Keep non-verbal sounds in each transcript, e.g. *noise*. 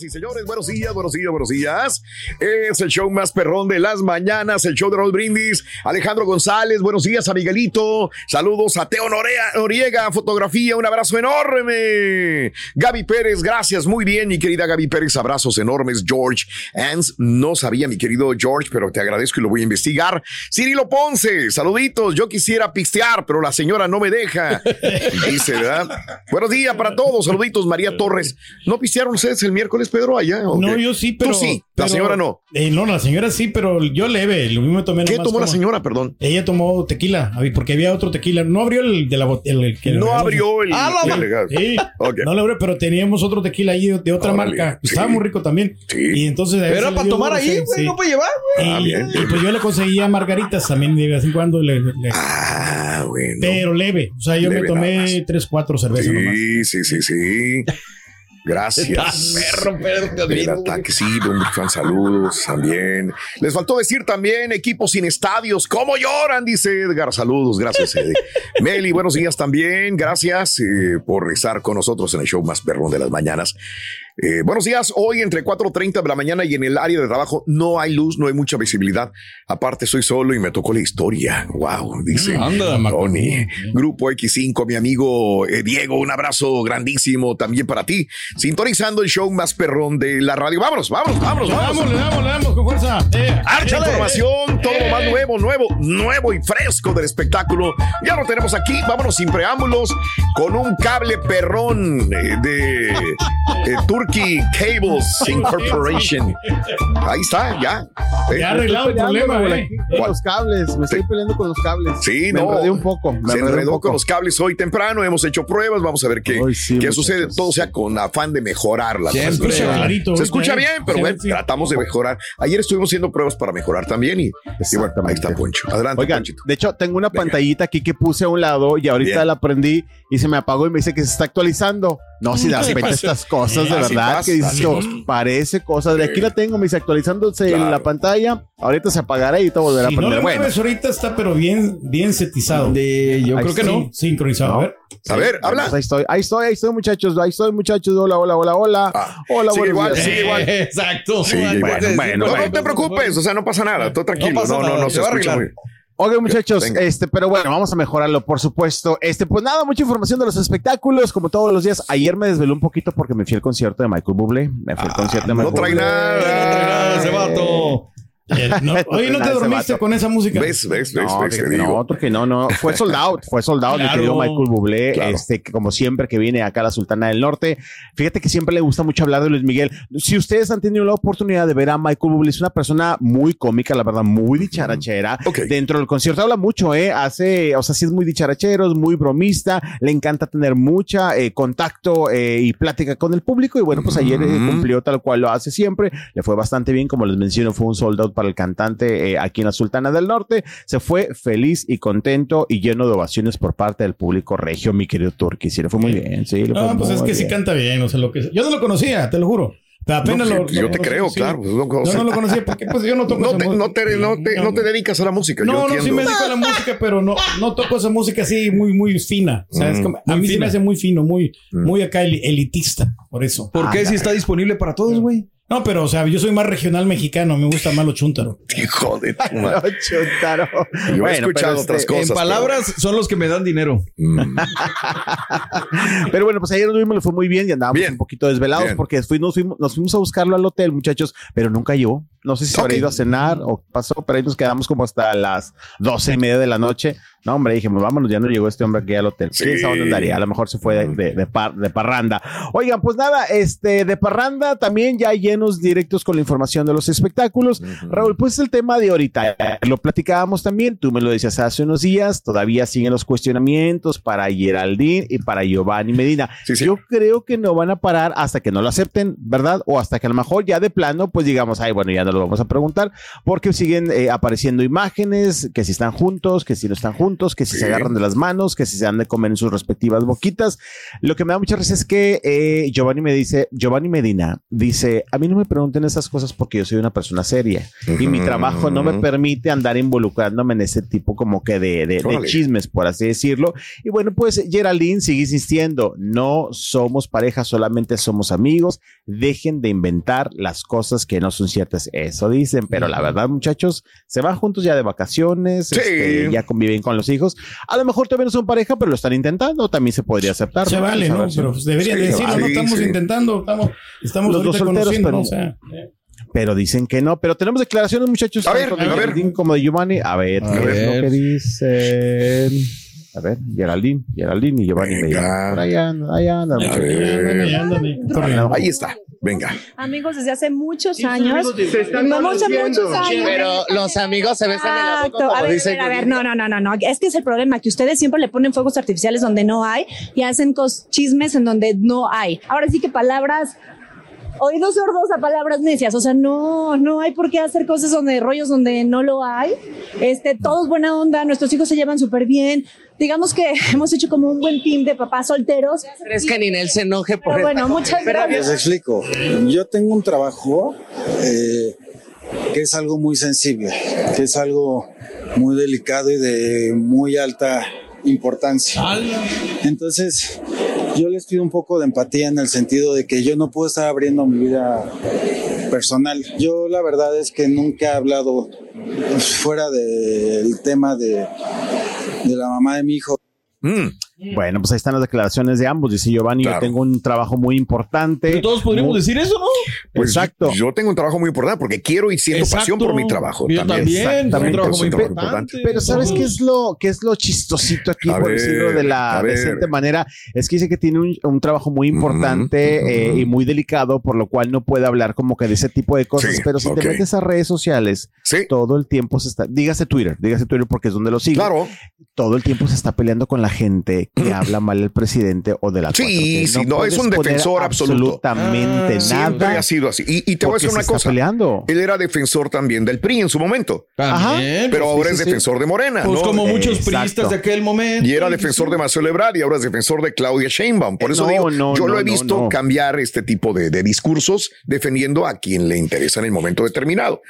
Señoras y señores, buenos días, buenos días, buenos días. Es el show más perrón de las mañanas, el show de Raúl Brindis. Alejandro González, buenos días a Miguelito. Saludos a Teo Noriega, fotografía, un abrazo enorme. Gaby Pérez, gracias, muy bien, mi querida Gaby Pérez, abrazos enormes. George Ans, no sabía, mi querido George, pero te agradezco y lo voy a investigar. Cirilo Ponce, saluditos. Yo quisiera pistear, pero la señora no me deja. *laughs* Dice, ¿verdad? Buenos días para todos, saluditos. María Torres, ¿no pistearon ustedes el miércoles, Pedro, allá? ¿O No, qué? yo sí, pero. Tú sí, la señora no. Eh, no, la señora sí, pero yo leve. Lo mismo tomé ¿Qué tomó la señora, perdón? Ella tomó tequila, porque había otro tequila. No abrió el de la botella. El, que le No abrió el- Ah, el legal. Sí, Ok. no lo abrió, pero teníamos otro tequila ahí de, otra Órale, marca. sí. Estaba muy rico también. Y entonces. Pero era para dio tomar ahí, sí, güey, sí. no para llevar, güey. Y, Ah, bien, y pues yo le conseguía margaritas también de vez en cuando. le- le- Ah, bueno. Pero leve. O sea, yo Leve me tomé tres, cuatro cervezas nomás. Sí, sí, sí, sí. Gracias. Perro, te El ataque, sí, un fan saludos también. Les faltó decir también equipos sin estadios. ¿Cómo lloran? Dice Edgar. Saludos, gracias. *laughs* Meli, buenos días también. Gracias eh, por estar con nosotros en el show más perrón de las mañanas. Eh, buenos días. Hoy entre 4.30 de la mañana y en el área de trabajo no hay luz, no hay mucha visibilidad. Aparte, soy solo y me tocó la historia. Wow, dice Mm, anda, Tony. Grupo X5, mi amigo eh, Diego, un abrazo grandísimo también para ti. Sintonizando el show más perrón de la radio. Vámonos, vámonos, vámonos, Le vámonos. damos, le damos, le damos con fuerza. Eh, Archa échale. información, todo lo más nuevo, nuevo, nuevo y fresco del espectáculo. Ya lo tenemos aquí, vámonos sin preámbulos, con un cable perrón eh, de, eh, Turkey Cables *laughs* Incorporation. Ahí está, ya. Eh, Ya arreglado el problema, güey. ¿Cuál? los cables, me estoy peleando con los cables. Sí, me no. enredé un poco. Me Se enredó poco. con los cables hoy temprano, hemos hecho pruebas, vamos a ver qué, Ay, sí, qué sucede. Todo sea con afán de mejorar la Siempre. transmisión. Escucha clarito, Se ahorita, escucha eh. bien, pero Sí, bueno, sí. tratamos de mejorar. Ayer estuvimos haciendo pruebas para mejorar también y, y bueno, ahí está Poncho. Adelante, Oigan, Ponchito. de hecho, tengo una Venga. pantallita aquí que puse a un lado y ahorita Bien. la prendí y se me apagó y me dice que se está actualizando. No, si Así repente pasa. estas cosas de verdad pasa, que dices, "Oh, pasa". parece cosas. De aquí la tengo, me dice actualizándose en la pantalla. Ahorita se apagará y todo volverá Si a no prender. lo bueno, mueves ahorita está, pero bien, bien setizado. De, yo Ahí creo que sí. no. Sí, sincronizado. A ver. A ver, habla. pues ahí estoy, ahí estoy, ahí estoy, muchachos. Ahí estoy, muchachos. Hola, hola, hola, hola. Ah, hola, buenos igual, días. sigue igual. *laughs* Exacto. Sí, igual. bueno, No, bueno. no te preocupes, o sea, no pasa nada, todo tranquilo. pasa No, no, nada, no, se se va a escucha arreglar. muy Oigan, muchachos, Venga. este, pero bueno, vamos a mejorarlo, por supuesto. Este, pues nada, mucha información de los espectáculos, como todos los días. Ayer me desvelé un poquito porque me fui al concierto de Michael Bublé. Me fui al concierto de Ah, no Michael trae Bublé. nada. No trae nada ese vato. No, *laughs* oye, ¿no te dormiste con esa música? ¿Ves, ves, ves, No, ves? Te fíjate, digo. no, porque no, no, fue sold out, fue sold out, mi Claro. querido Michael Bublé, Claro. este, que como siempre que viene acá a la Sultana del Norte, fíjate que siempre le gusta mucho hablar de Luis Miguel. Si ustedes han tenido la oportunidad de ver a Michael Bublé, es una persona muy cómica, la verdad, muy dicharachera. Ok. Dentro del concierto habla mucho, eh, hace, o sea, sí es muy dicharachero, es muy bromista, le encanta tener mucha eh, contacto eh, y plática con el público y bueno, pues ayer eh, cumplió tal cual lo hace siempre, le fue bastante bien, como les menciono, fue un sold out para el cantante eh, aquí en la Sultana del Norte, se fue feliz y contento y lleno de ovaciones por parte del público regio, mi querido Turki, sí, le fue muy bien, sí, le No, fue pues es que sí bien. canta bien, o sea, lo que yo no lo conocía, te lo juro. Apenas No, lo, sí, yo lo te creo, sí. claro, pues, no, o Yo sea, no lo conocía porque pues yo no toco *laughs* No esa te, música. no, te, no, te, no te dedicas a la música, yo No, no, sí me dedico a la música, pero no, no toco esa música así muy, muy fina. O sea, es Mm. como- a mí se fina. me hace muy fino, muy, Mm. muy acá el- elitista, por eso. ¿Por qué si está disponible para todos, güey? No, pero o sea, yo soy más regional mexicano, me gusta más lo chúntaro. *laughs* Hijo de tu madre. No, Chuntaro. Yo he Bueno, escuchado pero, otras este, cosas. en palabras son los que me dan dinero. pero- Mm. *laughs* Pero bueno, pues ayer nos vimos, le fue muy bien y andábamos Bien. un poquito desvelados Bien. porque nos fuimos, nos fuimos a buscarlo al hotel, muchachos, pero nunca llegó. No sé si se habrá ido a cenar o pasó, pero ahí nos quedamos como hasta las doce y media de la noche. No, hombre, dijimos, vámonos, ya no llegó este hombre aquí al hotel. Sí. ¿Quién sabe dónde andaría? A lo mejor se fue de, de, de par- de parranda. Oigan, pues nada, este, de parranda también ya llenos directos con la información de los espectáculos. Raúl, pues el tema de ahorita, lo platicábamos también, tú me lo decías hace unos días, todavía siguen los cuestionamientos para Geraldine y para Giovanni Medina. Sí, sí. Yo creo que no van a parar hasta que no lo acepten, ¿verdad? O hasta que a lo mejor ya de plano, pues digamos, ay, bueno, ya no lo vamos a preguntar, porque siguen eh, apareciendo imágenes, que si están juntos, que si no están juntos. Juntos, que si Sí. se agarran de las manos, que si se han de comer en sus respectivas boquitas. Lo que me da mucha risa es que eh, Giovanni me dice, Giovanni Medina dice, a mí no me pregunten esas cosas porque yo soy una persona seria y mi trabajo no me permite andar involucrándome en ese tipo como que de, de- de chismes, por así decirlo. Y bueno, pues Geraldine sigue insistiendo, no somos pareja, solamente somos amigos, dejen de inventar las cosas que no son ciertas. Eso dicen, pero la verdad, muchachos, se van juntos ya de vacaciones, Sí. este, ya conviven con los hijos. A lo mejor todavía no son pareja, pero lo están intentando, también se podría aceptar. Se ¿no? vale, ¿no? Pero pues deberían Sí, de decirlo, sí, ¿no? Estamos sí. intentando, estamos, estamos Los dos solteros, conociendo, pero-. O sea, eh. pero dicen que no. Pero tenemos declaraciones, muchachos. A ver, a ver. Como de Giovanni. A ver, A ¿qué es ver. lo que dicen? A ver, Geraldine, Geraldine y Giovanni. Venga. Medina. Por ahí anda, ahí. Ahí está. Venga. Amigos desde hace muchos años. Muchos, muchos años. Pero los amigos se besan en la boca, A ver, a ver, a ver, no, no, no, no, no. Es que es el problema, que ustedes siempre le ponen fuegos artificiales donde no hay y hacen cos- chismes en donde no hay. Ahora sí que palabras, oídos sordos a palabras necias. O sea, no, no hay por qué hacer cosas donde, rollos donde no lo hay. Este, todos buena onda, nuestros hijos se llevan súper bien. Digamos que *laughs* hemos hecho como un buen team de papás solteros. ¿Crees que Ninel se enoje por Pero bueno, muchas gracias. Les explico. Yo tengo un trabajo eh, que es algo muy sensible, que es algo muy delicado y de muy alta importancia. Entonces, yo les pido un poco de empatía en el sentido de que yo no puedo estar abriendo mi vida personal. Yo la verdad es que nunca he hablado fuera del tema de, de la mamá de mi hijo. Mm, Bueno, pues ahí están las declaraciones de ambos. Dice Giovanni, Claro. yo tengo un trabajo muy importante. Pero todos podríamos Muy- decir eso, ¿no? pues Exacto. Yo tengo un trabajo muy importante porque quiero y siento pasión por mi trabajo. Yo también. Exactamente. Un trabajo muy importante. Pero ¿sabes qué es lo qué es lo chistosito aquí, A por ver, decirlo de la decente manera? Es que dice que tiene un, un trabajo muy importante eh, y muy delicado, por lo cual no puede hablar como que de ese tipo de cosas. Sí, pero si ok. te metes a redes sociales, Sí, todo el tiempo se está, dígase Twitter, dígase Twitter porque es donde lo sigo. claro. Todo el tiempo se está peleando con la gente que habla mal del presidente o de la Sí, 4T. sí, no, es un defensor absoluto. Absolutamente Ah, Siempre nada. ha sido así. Y, y te voy a decir una cosa. peleando. Él era defensor también del PRI en su momento, También. pero pues, ahora sí, es sí, sí. defensor de Morena. Pues ¿no? como muchos Exacto. priistas de aquel momento. Y era defensor de Marcelo Ebrard y ahora es defensor de Claudia Sheinbaum. Por eso no, digo, no, yo lo he no, visto no. cambiar este tipo de, de discursos defendiendo a quien le interesa en el momento determinado.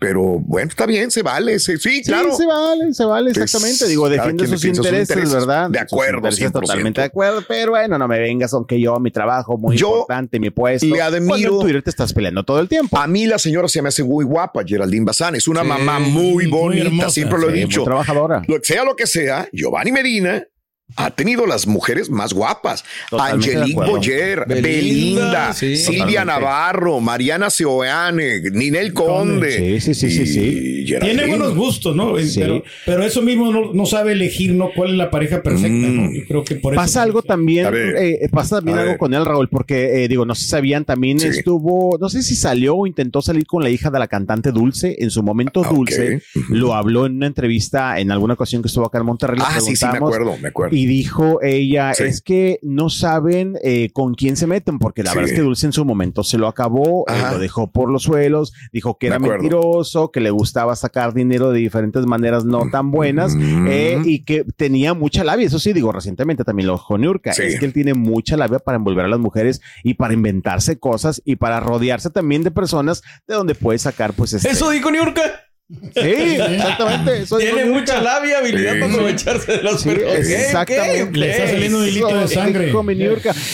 Pero bueno, está bien, se vale. se- sí, claro. Sí, se vale, se vale, exactamente. Digo, defiende sus sus intereses, intereses. ¿verdad? De Sus acuerdo, 100%. Totalmente de acuerdo, pero bueno, no me vengas, aunque yo, mi trabajo muy Yo importante, mi puesto. le Cuando admiro- en Twitter te estás peleando todo el tiempo. A mí la señora se me hace muy guapa, Geraldine Bazán. Es una Sí, mamá muy muy bonita, hermosa. siempre lo he Sí, muy dicho. trabajadora. Lo, sea lo que sea, Giovanni Medina ha tenido las mujeres más guapas. Totalmente Angelique. Boyer, Belinda, Belinda, sí. Silvia Totalmente. Navarro, Mariana Seoane, Ninel Conde. Sí, sí, sí. Tiene buenos gustos, ¿no? Sí. Pero, pero eso mismo no, no sabe elegir, ¿no? ¿Cuál es la pareja perfecta? ¿no? Mm. Yo creo que por eso. Pasa algo también, ver. eh, pasa también algo con él, Raúl, porque eh, digo, no sé si sabían, también Sí. estuvo, no sé si salió o intentó salir con la hija de la cantante Dulce, en su momento Ah, Dulce, lo habló en una entrevista en alguna ocasión que estuvo acá en Monterrey. Ah, sí, sí, me acuerdo, me acuerdo. Y dijo ella, Sí. es que no saben eh, con quién se meten, porque la Sí. verdad es que Dulce en su momento se lo acabó, eh, lo dejó por los suelos, dijo que era mentiroso, que le gustaba sacar dinero de diferentes maneras no tan buenas, Mm. eh, y que tenía mucha labia. Eso sí, digo, recientemente también lo dijo Niurka, Sí. es que él tiene mucha labia para envolver a las mujeres y para inventarse cosas y para rodearse también de personas de donde puede sacar, pues, este... Eso dijo Niurka. *laughs* Sí, exactamente. Eso Tiene mucha labia, habilidad Sí. para aprovecharse de los Sí, perros. Exactamente. ¿Qué? Le está saliendo un hilito de sangre.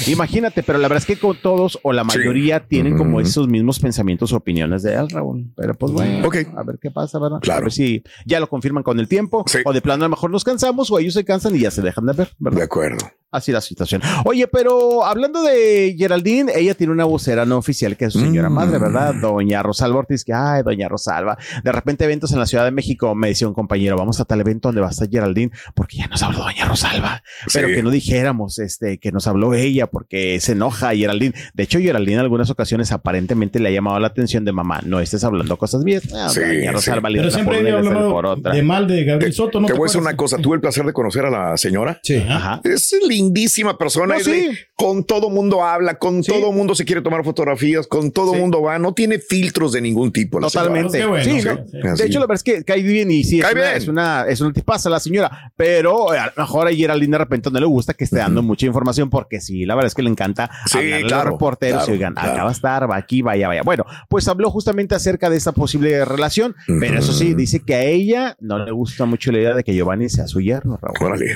Imagínate, pero la verdad es que con todos o la Sí. mayoría tienen como esos mismos pensamientos o opiniones de él, Raúl. Pero pues bueno, a ver qué pasa, ¿verdad? Claro. A ver si ya lo confirman con el tiempo Sí. o de plano a lo mejor nos cansamos o ellos se cansan y ya se dejan de ver, ¿verdad? De acuerdo. Así la situación. Oye, pero hablando de Geraldine, ella tiene una vocera no oficial que es su señora Mm. madre, ¿verdad? Doña Rosalba Ortiz, que ay, doña Rosalba. De repente eventos en la Ciudad de México, me decía un compañero, vamos a tal evento donde va a estar Geraldine, porque ya nos habló doña Rosalba. Pero Sí. que no dijéramos, este, que nos habló ella, porque se enoja Geraldine. De hecho, Geraldine en algunas ocasiones aparentemente le ha llamado la atención de mamá, no estés hablando cosas bien. Ah, Sí, doña Rosalba le Pero siempre por hablado por otra. de mal de Gabriel Soto, ¿no? Te voy a decir una cosa. Tuve el placer de conocer a la señora. Sí. Ajá. Es lindísima persona. No, sí. con todo mundo habla, con todo mundo se quiere tomar fotografías, con todo Sí. mundo va. No tiene filtros de ningún tipo. la Totalmente. Bueno, Sí, sí, no. De hecho, la verdad es que cae bien y sí, es Cae una, bien. es una, es una tipaza la señora, pero a lo mejor a Geraldine de repente no le gusta que esté dando mucha información porque sí, la verdad es que le encanta Sí, hablarle a los claro, reporteros claro, y oigan, claro. acá va a estar, va aquí, vaya, vaya. Bueno, pues habló justamente acerca de esta posible relación, pero eso sí, dice que a ella no le gusta mucho la idea de que Giovanni sea su yerno, Raúl. Órale.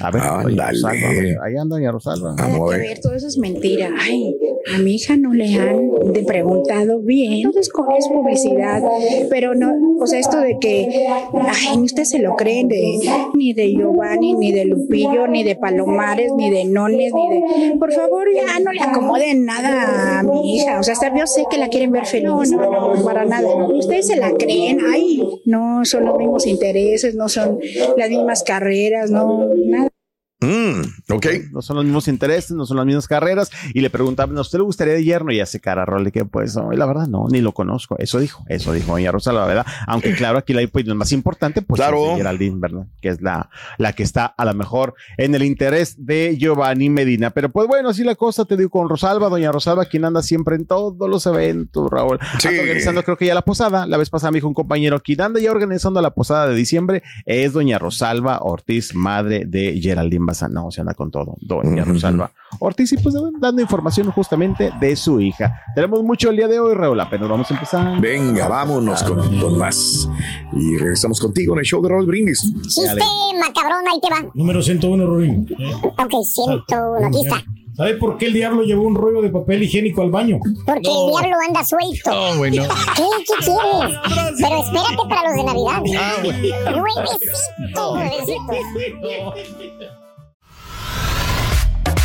A ver, Ándale. Ahí anda doña Rosalba. Vamos a ver. ver, todo eso es mentira. Ay, a mi hija no le han de preguntado bien. Entonces, con es publicidad. Pero no, o sea, esto de que, ay, ni usted se lo creen de, ni de Giovanni, ni de Lupillo, ni de Palomares, ni de Nones, ni de. Por favor, ya no le acomoden nada a mi hija. O sea, hasta yo sé que la quieren ver feliz. No, no, no, para nada. Ustedes se la creen. Ay, no son los mismos intereses, no son las mismas carreras, no, nada. Mm, ok. no son los mismos intereses, no son las mismas carreras. Y le preguntaban, ¿a usted le gustaría de yerno? Y hace cara rol que, pues, no, la verdad, no, ni lo conozco. Eso dijo, eso dijo doña Rosa, la verdad. Aunque claro, aquí la opinión más importante, pues, Claro. es Geraldine, ¿verdad? Que es la, la que está a lo mejor en el interés de Giovanni Medina. Pero pues bueno, así la cosa, te digo, con Rosalba, doña Rosalba, quien anda siempre en todos los eventos, Raúl. Sí. Organizando, creo que ya la posada. La vez pasada me dijo un compañero, quien anda ya organizando la posada de diciembre es doña Rosalba Ortiz, madre de Geraldine Bazán. No, se anda con todo, doña. Rosalba Ortiz, y pues dando información justamente de su hija. Tenemos mucho el día de hoy, Raúl, apenas vamos a empezar. Venga, vámonos con, con más. Y regresamos contigo en el show de Raúl Brindis. Chiste macabrón, ahí te va. Número 101, Rurín. Ok, 101, aquí está. ¿Sabe por qué el diablo llevó un rollo de papel higiénico al baño? Porque el diablo anda suelto. No, bueno. *laughs* ¿Qué? ¿Qué quieres? Pero espérate para los de Navidad. Nuevecito, nuevecito.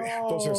Entonces,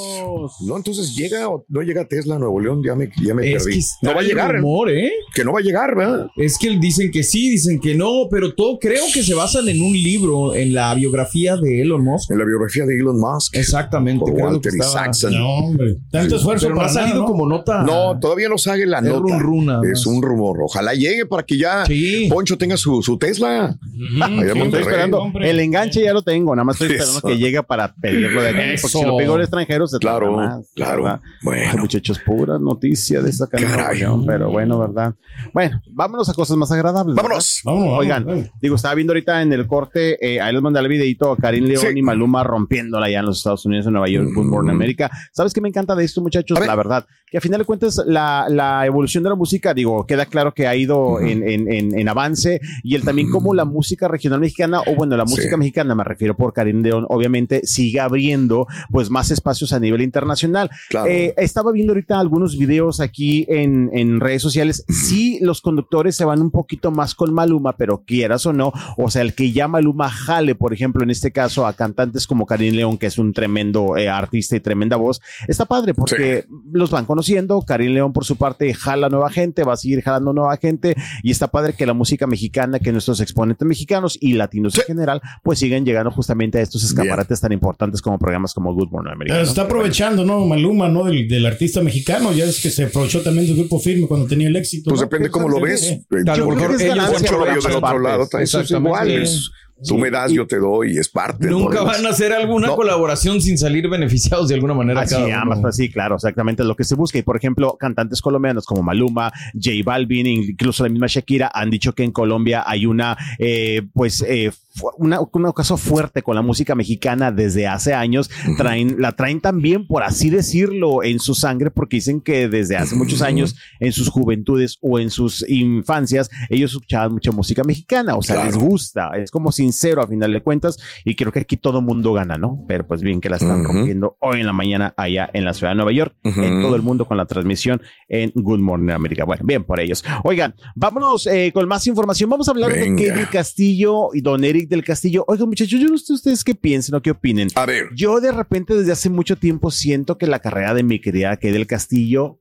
no, entonces llega o no llega Tesla a Nuevo León, ya me, ya me Es perdí. que está no va a llegar, rumor, ¿eh? que no va a llegar, ¿verdad? Es que dicen que sí, dicen que no, pero todo creo que se basan en un libro, en la biografía de Elon Musk. En la biografía de Elon Musk. Exactamente. Por creo que Walter Isaacson. No, hombre. Tanto esfuerzo Pero no ha salido nada, ¿no? como nota. No, todavía no sale la Es nota. run es un rumor. Ojalá llegue para que ya Sí. Poncho tenga su, su Tesla. Estoy Monterrey. esperando. hombre. El enganche ya lo tengo, nada más estoy esperando Eso. que llegue para pedirlo de aquí. Porque si lo pego al extranjero, se Claro, más, claro. ¿verdad? Bueno. Ay, muchachos, pura noticia de esta canción. Pero bueno, ¿verdad? Bueno, vámonos a cosas más agradables. Vámonos. Vámonos, Oigan, vámonos. digo, estaba viendo ahorita en el corte, eh, ahí les mandé el videito a Karim León Sí. y Maluma rompiéndola ya en los Estados Unidos, en Nueva York, Good Morning América. ¿Sabes qué me encanta de esto, muchachos? La verdad, que a final de cuentas la, la evolución de la música, digo, queda claro que ha ido en, en- en- en avance y el también como la música regional mexicana, o bueno, la música Sí. mexicana, me refiero por Karim León, obviamente sigue abriendo pues más espacios a nivel internacional. Claro. Eh, estaba viendo ahorita algunos videos aquí en, en redes sociales. Sí, los conductores se van un poquito más con Maluma, pero quieras o no, o sea, el que ya Maluma jale, por ejemplo, en este caso a cantantes como Karim León, que es un tremendo eh, artista y tremenda voz, está padre porque los van conociendo. Karim León, por su parte, jala nueva gente, va a seguir jalando nueva gente y está padre que la música mexicana, que nuestros exponentes mexicanos y latinos en general, pues siguen llegando justamente a estos escaparates tan importantes como programas como Good Morning America. Eh, ¿no? Está aprovechando, ¿no? Maluma, ¿no? Del, del artista mexicano. Ya es que se aprovechó también del grupo firme cuando tenía el éxito. Pues ¿no? depende cómo lo ves. Eh, lo del otro partes. lado. Eso es Exactamente. igual. es- tú me das, yo te doy, es parte. Nunca ¿no? van a hacer alguna No. colaboración sin salir beneficiados de alguna manera. Así, cada uno. ambas, pues sí, claro, exactamente es lo que se busca. Y por ejemplo, cantantes colombianos como Maluma, J Balvin, incluso la misma Shakira, han dicho que en Colombia hay una, eh, pues, eh, una, un caso fuerte con la música mexicana desde hace años. Traen, la traen también, por así decirlo, en su sangre, porque dicen que desde hace muchos años, en sus juventudes o en sus infancias, ellos escuchaban mucha música mexicana. O sea, Claro. les gusta, es como sincero a final de cuentas. Y creo que aquí todo mundo gana, ¿no? Pero pues bien que la están Ujú. rompiendo hoy en la mañana allá en la ciudad de Nueva York, en todo el mundo con la transmisión en Good Morning America. Bueno, bien por ellos. Oigan, vámonos eh, con más información. Vamos a hablar Venga. de Kelly Castillo y Don Eric del Castillo. Oigan, muchachos, yo no sé ustedes qué piensen o qué opinen. A ver, Yo de repente desde hace mucho tiempo siento que la carrera de mi querida Kelly del Castillo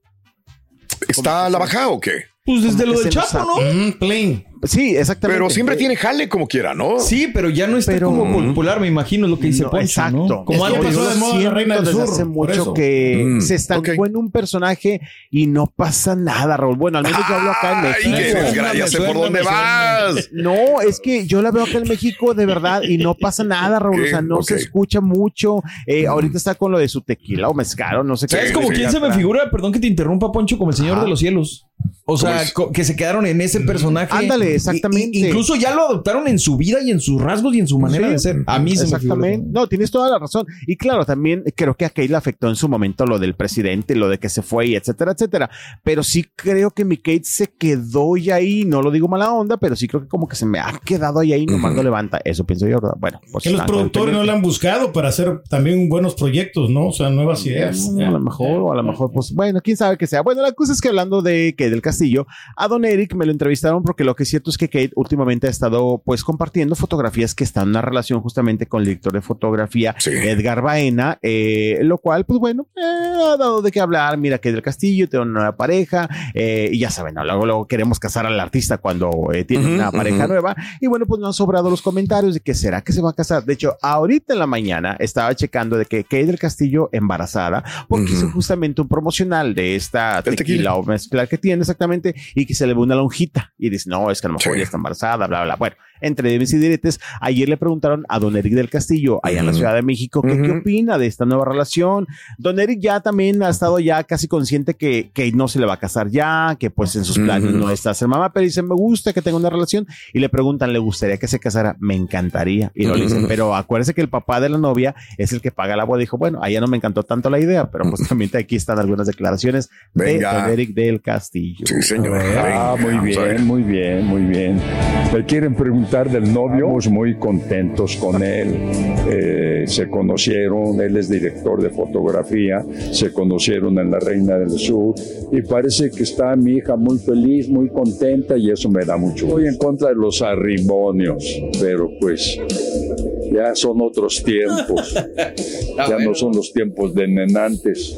¿está a la baja o qué? Pues desde lo del Chapo, ha- ¿no? Mm, plain. Sí, exactamente. Pero siempre tiene jale como quiera, ¿no? Sí, pero ya no está Pero- como popular, me imagino, es lo que dice No, Poncho, exacto. ¿no? Como Es antes. pasó yo de moda la Reina del desde Sur, hace mucho que Mm, se estancó ok. en un personaje y no pasa nada, Raúl. Bueno, al menos yo hablo acá en Ay, México. qué desgracia, ya sé por dónde vas. No, es que yo la veo acá en México de verdad y no pasa nada, Raúl. O sea, no se escucha mucho. Eh, Ahorita está con lo de su tequila o mezcal o no sé qué. ¿Sabes Sí, como quién se me figura? Perdón que te interrumpa, Poncho, como el Señor de los Cielos. O sea, es? co- que se quedaron en ese personaje. Ándale, Y- y- exactamente. incluso ya lo adoptaron en su vida y en sus rasgos y en su manera Sí, de ser. A mí se me Exactamente. No, tienes toda la razón. Y claro, también creo que a Kate le afectó en su momento lo del presidente, lo de que se fue y etcétera, etcétera. Pero sí creo que mi Kate se quedó ya ahí. No lo digo mala onda, pero sí creo que como que se me ha quedado ahí, ahí nomás no levanta. Eso pienso yo, ¿verdad? Bueno, pues Que los productores no la han buscado para hacer también buenos proyectos, ¿no? O sea, nuevas ideas. Mm, A lo mejor, o a lo mejor, pues bueno, quién sabe que sea. Bueno, la cosa es que hablando de Kate del Castillo, a Don Eric me lo entrevistaron porque lo que es cierto es que Kate últimamente ha estado pues compartiendo fotografías que están en una relación justamente con el director de fotografía Sí. Edgar Baena, eh, lo cual, pues bueno, eh, ha dado de qué hablar. Mira Kate del Castillo, tiene una nueva pareja, eh, y ya saben, ¿no? luego, luego queremos casar al artista cuando tiene una pareja nueva. Y bueno, pues no han sobrado los comentarios de que será que se va a casar. De hecho, ahorita en la mañana estaba checando de que Kate del Castillo embarazada, porque Ujú. hizo justamente un promocional de esta tequila, tequila. o mezcla que tiene exactamente y que se le ve una lonjita y dice, no, es que a lo mejor Sí. ya está embarazada, bla, bla, bla. Bueno, entre dimes y diretes, ayer le preguntaron a don Eric del Castillo, allá en la. Ciudad de México, que qué opina de esta nueva relación. Don Eric ya también ha estado ya casi consciente que, que no se le va a casar ya, que pues en sus planes no está ser mamá, pero dice, me gusta que tenga una relación y le preguntan, ¿le gustaría que se casara? Me encantaría. Y lo le dicen, pero acuérdese que el papá de la novia es el que paga la boda. Dijo, bueno, allá no me encantó tanto la idea, pero pues también aquí están algunas declaraciones Venga. de don Eric del Castillo. Sí, señor. Ah, muy bien, muy bien, muy bien. Me quieren preguntar del novio. Estamos muy contentos con él. Eh, se conocieron, él es director de fotografía, se conocieron en La Reina del Sur y parece que está mi hija muy feliz, muy contenta y eso me da mucho. Estoy en contra de los arrimonios, pero pues ya son otros tiempos. *laughs* Ya no son los tiempos de nenantes.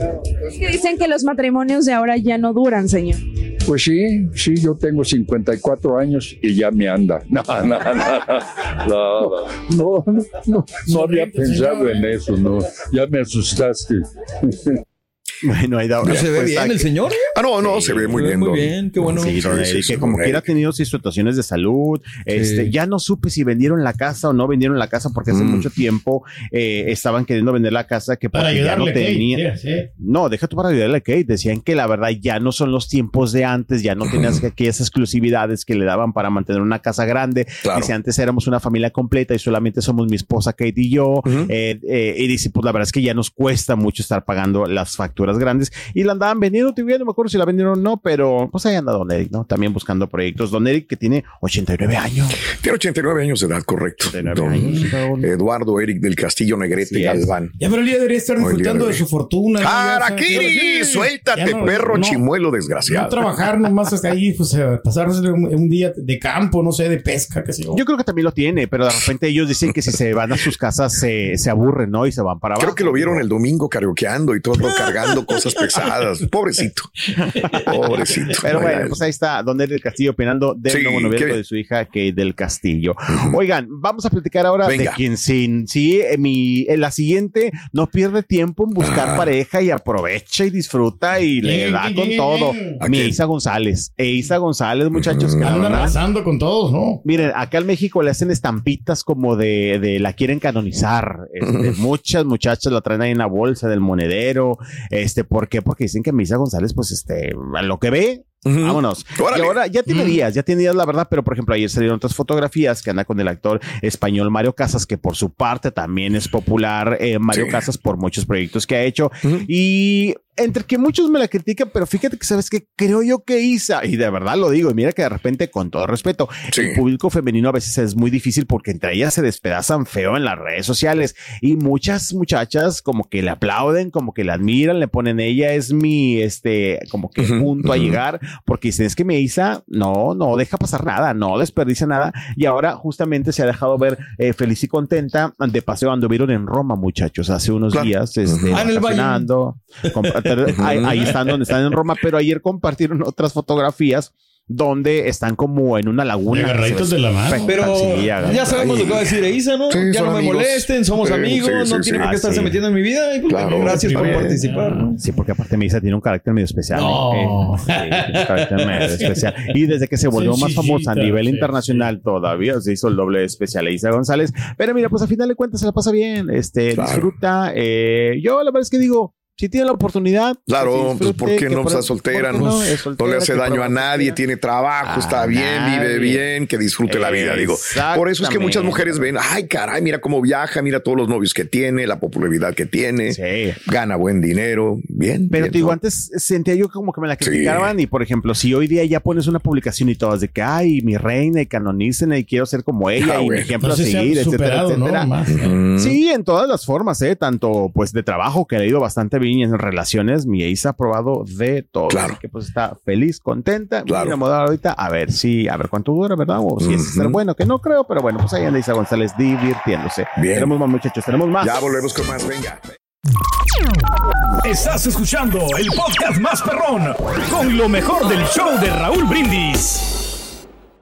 Es que dicen que los matrimonios de ahora ya no duran, señor. Pues sí, sí, yo tengo 54 años y ya me anda. *laughs* No, no, no, no, no, no, no, no había pensado en eso, no, ya me asustaste. *laughs* Bueno, ahí da ¿No se ve bien el señor? Ah, no, no, se ve muy Se bien. muy bien, qué bueno. Sí, Sí, sí, que como quiera ha tenido sus situaciones de salud. Este, ya no supe si vendieron la casa o no vendieron la casa porque hace Mm. mucho tiempo eh, estaban queriendo vender la casa que Para porque ya no ayudarle, Kate, tenía. sí, sí. No, deja tú para ayudarle a Kate. Decían que la verdad ya no son los tiempos de antes, ya no *laughs* tenías que aquellas exclusividades que le daban para mantener una casa grande. Claro. Dice, antes éramos una familia completa y solamente somos mi esposa Kate y yo. Eh, eh, y dice, pues la verdad es que ya nos cuesta mucho estar pagando las facturas grandes. Y la andaban vendiendo, todavía no me acuerdo si la vendieron o no, pero pues ahí anda Don Eric, ¿no? También buscando proyectos. Don Eric que tiene 89 años. Tiene 89 años de edad, correcto. 89 Don años. Eduardo Eric del Castillo Negrete es. Galván. Ya, pero él ya debería estar día disfrutando de de- su fortuna. ¿no? ¡Araquiri! Suéltate, no- perro no- chimuelo No desgraciado. trabajar nomás hasta ahí, pues eh, pasarse un, un día de campo, no sé, de pesca, qué sé yo. Yo creo que también lo tiene, pero de repente ellos dicen que si se van a sus casas se, se aburren, ¿no? Y se van para abajo. Creo que lo vieron el domingo karaokeando y todo cargando cosas pesadas. Pobrecito. Pobrecito. Pero bueno, pues ahí está Don Eric del Castillo opinando del Sí, nuevo noviazgo de su hija Kate del Castillo. Oigan, vamos a platicar ahora Venga. de quien sin sí, en mi, en la siguiente no pierde tiempo en buscar Ah. pareja y aprovecha y disfruta y le Bien, da bien, con bien. todo. ¿A Mi? Isa González. E Isa González, muchachos, que la Andan arrasando con todos, ¿no? Miren, acá en México le hacen estampitas como de, de la quieren canonizar. Este, *laughs* muchas muchachas la traen ahí en la bolsa del monedero. Este, ¿por qué? Porque dicen que Misa González, pues, este, a lo que ve, Vámonos. Órale. Y ahora ya tiene días, ya tiene días, la verdad, pero por ejemplo, ayer salieron otras fotografías que anda con el actor español Mario Casas, que por su parte también es popular, eh, Mario Sí. Casas, por muchos proyectos que ha hecho. Y entre que muchos me la critican, pero fíjate que sabes que creo yo que Isa, y de verdad lo digo, y mira que de repente, con todo respeto, Sí. el público femenino a veces es muy difícil porque entre ellas se despedazan feo en las redes sociales y muchas muchachas como que le aplauden, como que la admiran, le ponen ella es mi, este, como que Ujú, punto a llegar porque dicen es que me Isa no, no deja pasar nada, no desperdicia nada y ahora justamente se ha dejado ver eh, feliz y contenta de paseo anduvieron en Roma muchachos hace unos Claro. días, este, Ah, en el Valle. vacacionando, compa- *laughs* ahí, ahí están donde están en Roma, pero ayer compartieron otras fotografías donde están como en una laguna. Agarraditos de la mano. Pero Sí, ya sabemos lo que va a decir Isa, ¿no? Sí, ya no me amigos. molesten, somos Sí, amigos, sí, no sí, tiene sí. por qué Ah, estarse sí. metiendo en mi vida. Y pues, Claro. gracias por Primero. participar. ¿no? Sí, porque aparte Misa tiene un carácter medio especial. No. ¿eh? Sí, tiene un carácter medio especial. Y desde que se volvió más famosa a nivel sí, internacional, todavía se hizo el doble especial a Isa González. Pero mira, pues a final de cuentas se la pasa bien, este, Claro. disfruta. eh, yo la verdad es que digo, si tiene la oportunidad. Claro, pues disfrute, ¿por qué que no? Pues está soltera, ¿por qué ¿no? Es No soltera, le hace daño a nadie, tiene trabajo, está A bien, vive nadie. bien, que disfrute la vida, digo. Por eso es que muchas mujeres ven, ay, caray, mira cómo viaja, mira todos los novios que tiene, la popularidad que tiene, gana buen dinero, bien. Pero bien, te digo, ¿no? antes sentía yo como que me la criticaban y, por ejemplo, si hoy día ya pones una publicación y todas de que, ay, mi reina y canonícenla y quiero ser como ella Ah, y mi bueno. ejemplo No a seguir, etcétera, superado, ¿no? etcétera. Más. Ujú. Sí, en todas las formas, ¿eh? Tanto pues de trabajo que le ha ido bastante bien y en relaciones, mi Isa ha probado de todo. Claro. Así que pues está feliz, contenta, Claro. muy enamorada ahorita. A ver si, a ver cuánto dura, ¿verdad? O si es ser bueno, que no creo, pero bueno, pues ahí anda Isa González divirtiéndose. Bien. Tenemos más muchachos, tenemos más. Ya volvemos con más, venga. Estás escuchando el podcast más perrón con lo mejor del show de Raúl Brindis.